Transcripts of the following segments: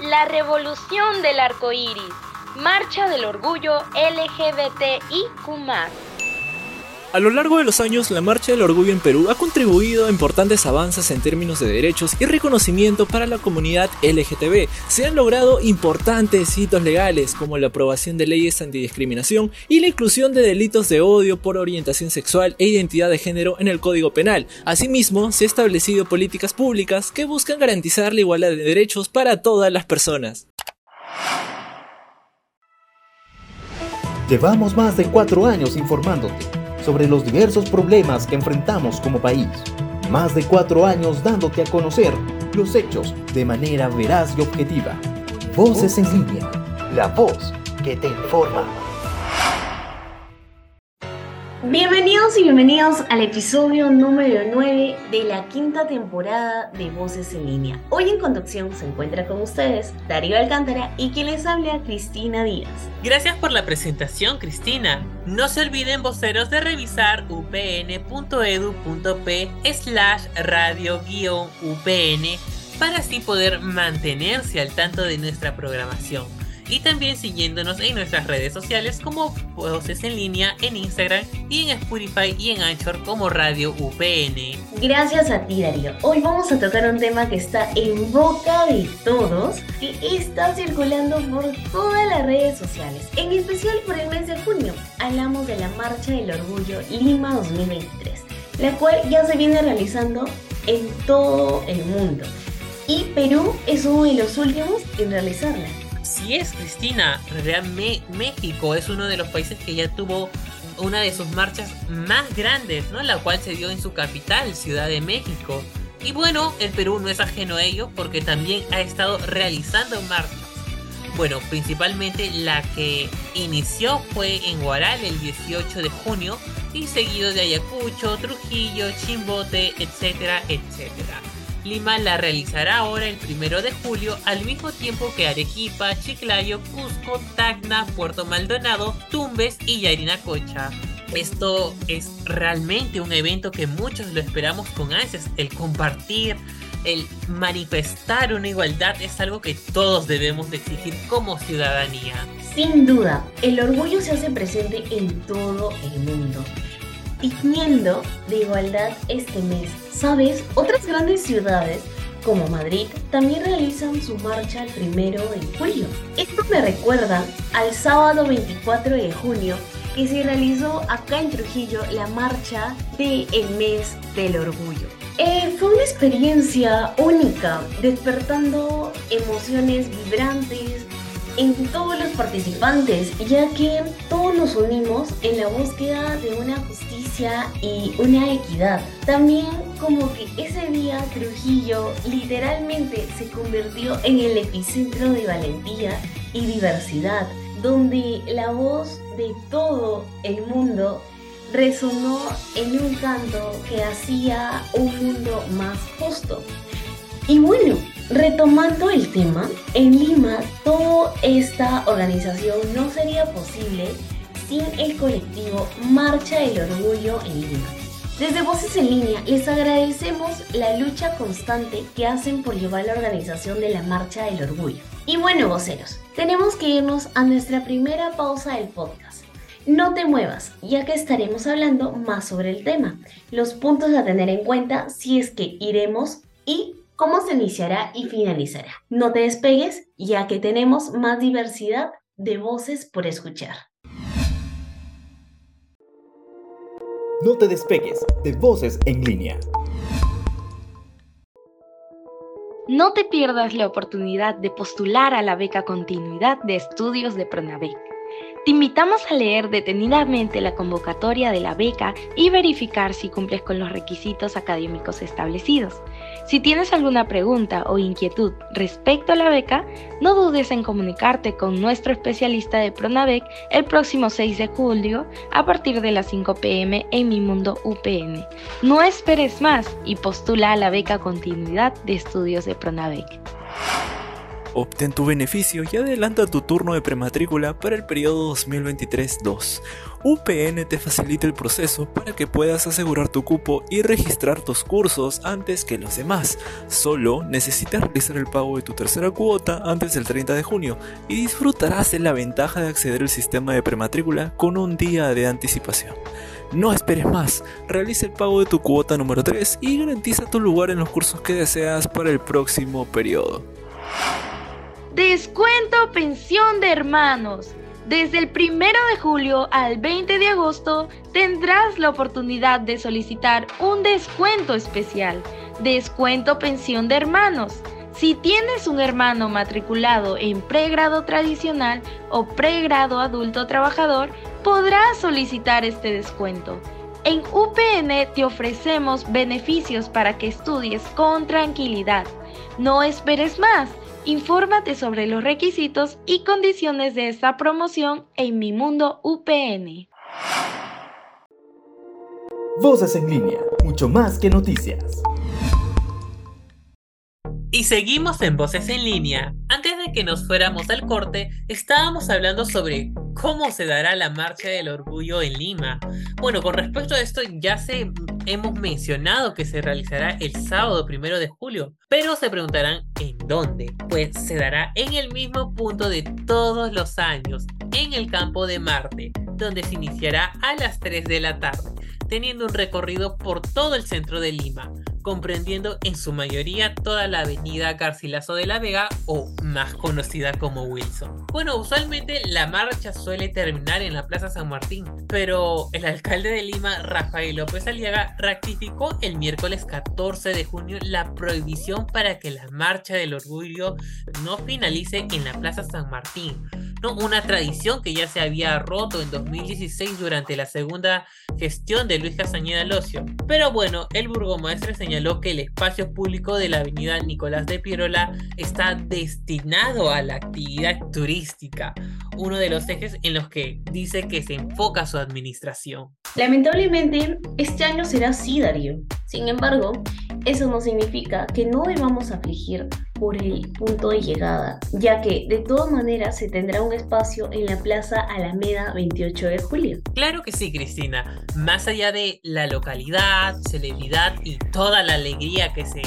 la revolución del arco iris, marcha del orgullo LGBTIQ. A lo largo de los años, la Marcha del Orgullo en Perú ha contribuido a importantes avances en términos de derechos y reconocimiento para la comunidad LGTB. Se han logrado importantes hitos legales como la aprobación de leyes antidiscriminación y la inclusión de delitos de odio por orientación sexual e identidad de género en el Código Penal. Asimismo, se han establecido políticas públicas que buscan garantizar la igualdad de derechos para todas las personas. Llevamos más de cuatro años informándote sobre los diversos problemas que enfrentamos como país. Más de cuatro años dándote a conocer los hechos de manera veraz y objetiva. Voces en línea, la voz que te informa. Bienvenidos y bienvenidos al episodio número 9 de la quinta temporada de Voces en Línea. Hoy en conducción se encuentra con ustedes Darío Alcántara y quien les habla Cristina Díaz. Gracias por la presentación, Cristina. No se olviden voceros de revisar upn.edu.p slash radio-upn para así poder mantenerse al tanto de nuestra programación y también siguiéndonos en nuestras redes sociales como Voces en Línea en Instagram y en Spotify y en Anchor como Radio UPN. Gracias a ti Darío. Hoy vamos a tocar un tema que está en boca de todos y está circulando por todas las redes sociales, en especial por el mes de junio. Hablamos de la Marcha del Orgullo Lima 2023, la cual ya se viene realizando en todo el mundo. Y Perú es uno de los últimos en realizarla. Así es, Cristina. Realmente México es uno de los países que ya tuvo una de sus marchas más grandes, ¿no? La cual se dio en su capital, Ciudad de México. Y bueno, el Perú no es ajeno a ello porque también ha estado realizando marchas. Bueno, principalmente la que inició fue en Guaral el 18 de junio y seguido de Ayacucho, Trujillo, Chimbote, etcétera, etcétera. Lima la realizará ahora el primero de julio al mismo tiempo que Arequipa, Chiclayo, Cusco, Tacna, Puerto Maldonado, Tumbes y Yarinacocha. Esto es realmente un evento que muchos lo esperamos con ansias. El compartir, el manifestar una igualdad es algo que todos debemos de exigir como ciudadanía. Sin duda, el orgullo se hace presente en todo el mundo tiñendo de igualdad este mes. ¿Sabes? Otras grandes ciudades como Madrid también realizan su marcha el primero de julio. Esto me recuerda al sábado 24 de junio que se realizó acá en Trujillo la marcha del mes del orgullo. Eh, fue una experiencia única, despertando emociones vibrantes, en todos los participantes, ya que todos nos unimos en la búsqueda de una justicia y una equidad. También como que ese día Trujillo literalmente se convirtió en el epicentro de valentía y diversidad, donde la voz de todo el mundo resonó en un canto que hacía un mundo más justo. Y bueno, retomando el tema, en Lima toda esta organización no sería posible sin el colectivo Marcha del Orgullo en Lima. Desde Voces en Línea les agradecemos la lucha constante que hacen por llevar la organización de la Marcha del Orgullo. Y bueno, voceros, tenemos que irnos a nuestra primera pausa del podcast. No te muevas, ya que estaremos hablando más sobre el tema, los puntos a tener en cuenta si es que iremos y cómo se iniciará y finalizará. No te despegues, ya que tenemos más diversidad de voces por escuchar. No te despegues de Voces en línea. No te pierdas la oportunidad de postular a la beca Continuidad de Estudios de Pronavec. Te invitamos a leer detenidamente la convocatoria de la beca y verificar si cumples con los requisitos académicos establecidos. Si tienes alguna pregunta o inquietud respecto a la beca, no dudes en comunicarte con nuestro especialista de Pronavec el próximo 6 de julio a partir de las 5 pm en Mi Mundo UPN. No esperes más y postula a la beca Continuidad de Estudios de Pronavec. Obtén tu beneficio y adelanta tu turno de prematrícula para el periodo 2023-2. UPN te facilita el proceso para que puedas asegurar tu cupo y registrar tus cursos antes que los demás. Solo necesitas realizar el pago de tu tercera cuota antes del 30 de junio y disfrutarás de la ventaja de acceder al sistema de prematrícula con un día de anticipación. No esperes más, realiza el pago de tu cuota número 3 y garantiza tu lugar en los cursos que deseas para el próximo periodo. Descuento pensión de hermanos. Desde el 1 de julio al 20 de agosto tendrás la oportunidad de solicitar un descuento especial. Descuento pensión de hermanos. Si tienes un hermano matriculado en pregrado tradicional o pregrado adulto trabajador, podrás solicitar este descuento. En UPN te ofrecemos beneficios para que estudies con tranquilidad. No esperes más Infórmate sobre los requisitos y condiciones de esta promoción en Mi Mundo UPN. Voces en línea, mucho más que noticias. Y seguimos en Voces en línea. Antes de que nos fuéramos al corte, estábamos hablando sobre cómo se dará la Marcha del Orgullo en Lima. Bueno, con respecto a esto, ya se hemos mencionado que se realizará el sábado primero de julio, pero se preguntarán en dónde. Pues se dará en el mismo punto de todos los años, en el campo de Marte, donde se iniciará a las 3 de la tarde, teniendo un recorrido por todo el centro de Lima comprendiendo en su mayoría toda la avenida Garcilaso de la Vega o más conocida como Wilson. Bueno, usualmente la marcha suele terminar en la Plaza San Martín, pero el alcalde de Lima, Rafael López Aliaga, rectificó el miércoles 14 de junio la prohibición para que la marcha del orgullo no finalice en la Plaza San Martín una tradición que ya se había roto en 2016 durante la segunda gestión de Luis Castañeda Locio. Pero bueno, el burgomaestre señaló que el espacio público de la avenida Nicolás de Pirola está destinado a la actividad turística, uno de los ejes en los que dice que se enfoca su administración. Lamentablemente, este año será así, Darío. Sin embargo, eso no significa que no debamos afligir por el punto de llegada, ya que de todas maneras se tendrá un espacio en la Plaza Alameda 28 de julio. Claro que sí, Cristina. Más allá de la localidad, celebridad y toda la alegría que se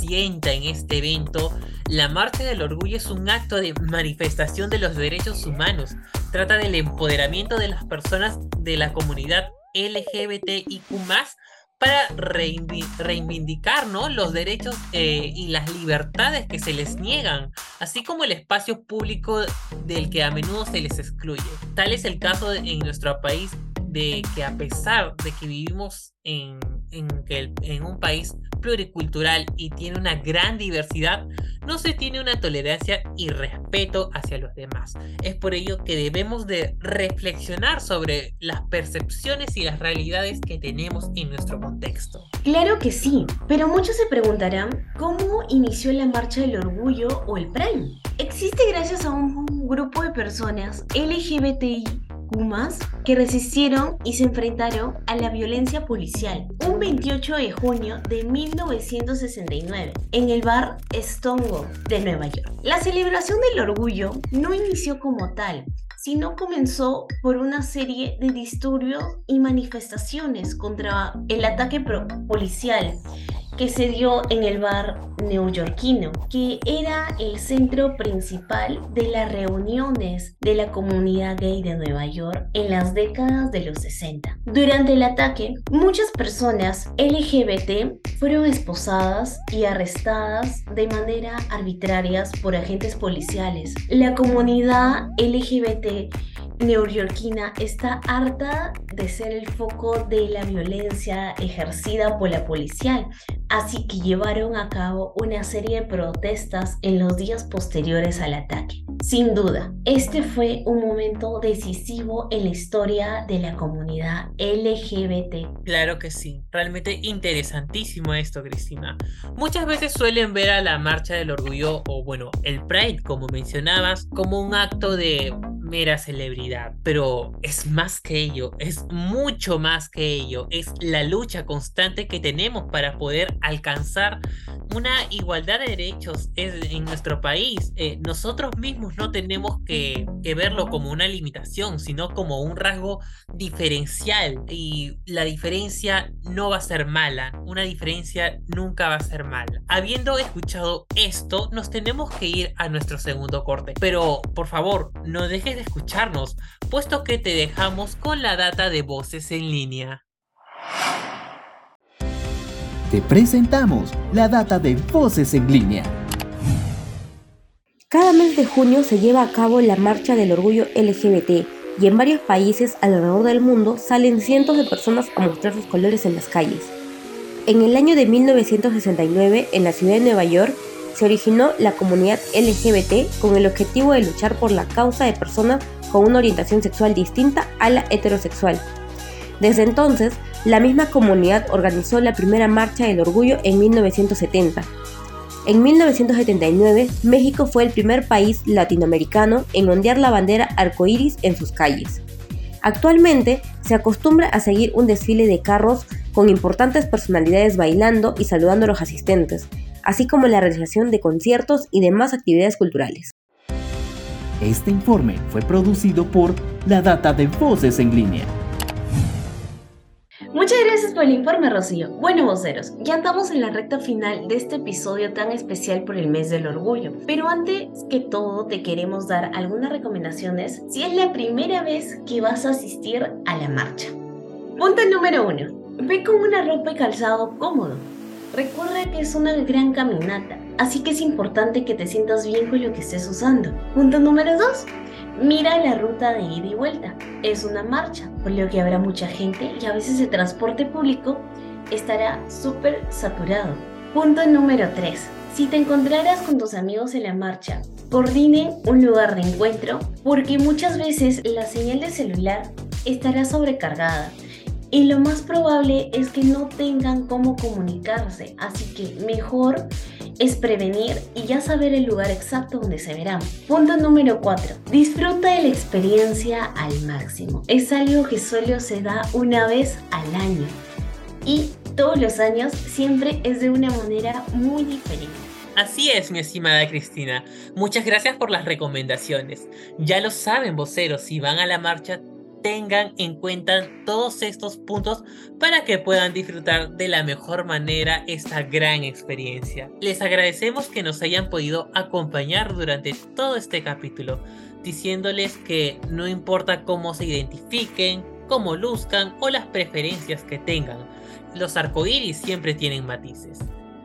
sienta en este evento, la Marcha del Orgullo es un acto de manifestación de los derechos humanos. Trata del empoderamiento de las personas de la comunidad LGBTIQ para reivindicar ¿no? los derechos eh, y las libertades que se les niegan, así como el espacio público del que a menudo se les excluye. Tal es el caso en nuestro país de que a pesar de que vivimos en un país pluricultural y tiene una gran diversidad, no se tiene una tolerancia y respeto hacia los demás. Es por ello que debemos de reflexionar sobre las percepciones y las realidades que tenemos en nuestro contexto. Claro que sí, pero muchos se preguntarán cómo inició la Marcha del Orgullo o el Prime. Existe gracias a un grupo de personas LGBTI que resistieron y se enfrentaron a la violencia policial un 28 de junio de 1969 en el bar Stonewall de Nueva York. La celebración del orgullo no inició como tal, sino comenzó por una serie de disturbios y manifestaciones contra el ataque policial que se dio en el bar neoyorquino, que era el centro principal de las reuniones de la comunidad gay de Nueva York en las décadas de los 60. Durante el ataque, muchas personas LGBT fueron esposadas y arrestadas de manera arbitraria por agentes policiales. La comunidad LGBT neoyorquina está harta de ser el foco de la violencia ejercida por la policía, así que llevaron a cabo una serie de protestas en los días posteriores al ataque. Sin duda, este fue un momento decisivo en la historia de la comunidad LGBT. Claro que sí, realmente interesantísimo esto, Cristina. Muchas veces suelen ver a la Marcha del Orgullo o bueno, el Pride, como mencionabas, como un acto de mera celebridad, pero es más que ello, es mucho más que ello, es la lucha constante que tenemos para poder alcanzar una igualdad de derechos en nuestro país. Eh, nosotros mismos no tenemos que, que verlo como una limitación, sino como un rasgo diferencial y la diferencia no va a ser mala, una diferencia nunca va a ser mala. Habiendo escuchado esto, nos tenemos que ir a nuestro segundo corte, pero por favor, no dejes de escucharnos, puesto que te dejamos con la data de voces en línea. Te presentamos la data de voces en línea. Cada mes de junio se lleva a cabo la Marcha del Orgullo LGBT y en varios países alrededor del mundo salen cientos de personas a mostrar sus colores en las calles. En el año de 1969, en la ciudad de Nueva York, se originó la comunidad LGBT con el objetivo de luchar por la causa de personas con una orientación sexual distinta a la heterosexual. Desde entonces, la misma comunidad organizó la primera Marcha del Orgullo en 1970. En 1979, México fue el primer país latinoamericano en ondear la bandera arcoíris en sus calles. Actualmente se acostumbra a seguir un desfile de carros con importantes personalidades bailando y saludando a los asistentes, así como la realización de conciertos y demás actividades culturales. Este informe fue producido por la Data de Voces en Línea. Muchas gracias por el informe, Rocío. Bueno, voceros, ya estamos en la recta final de este episodio tan especial por el mes del orgullo. Pero antes que todo, te queremos dar algunas recomendaciones si es la primera vez que vas a asistir a la marcha. Punto número uno. Ve con una ropa y calzado cómodo. Recuerda que es una gran caminata, así que es importante que te sientas bien con lo que estés usando. Punto número 2. Mira la ruta de ida y vuelta. Es una marcha, por lo que habrá mucha gente y a veces el transporte público estará súper saturado. Punto número 3. Si te encontraras con tus amigos en la marcha, coordinen un lugar de encuentro porque muchas veces la señal de celular estará sobrecargada y lo más probable es que no tengan cómo comunicarse, así que mejor es prevenir y ya saber el lugar exacto donde se verán. Punto número 4. Disfruta de la experiencia al máximo. Es algo que solo se da una vez al año y todos los años siempre es de una manera muy diferente. Así es, mi estimada Cristina. Muchas gracias por las recomendaciones. Ya lo saben, voceros, si van a la marcha, tengan en cuenta todos estos puntos para que puedan disfrutar de la mejor manera esta gran experiencia. Les agradecemos que nos hayan podido acompañar durante todo este capítulo, diciéndoles que no importa cómo se identifiquen, cómo luzcan o las preferencias que tengan, los arcoíris siempre tienen matices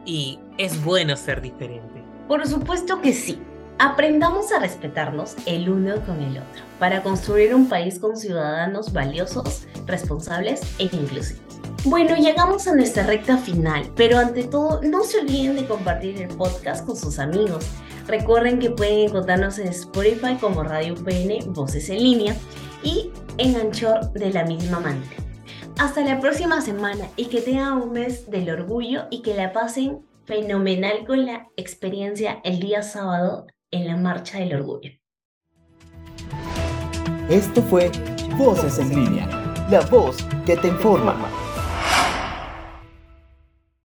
y es bueno ser diferente. Por supuesto que sí. Aprendamos a respetarnos el uno con el otro para construir un país con ciudadanos valiosos, responsables e inclusivos. Bueno, llegamos a nuestra recta final, pero ante todo no se olviden de compartir el podcast con sus amigos. Recuerden que pueden encontrarnos en Spotify como Radio PN Voces en línea y en Anchor de la misma manera. Hasta la próxima semana y que tengan un mes del orgullo y que la pasen fenomenal con la experiencia el día sábado en la Marcha del Orgullo. Esto fue Voces en línea, la voz que te informa.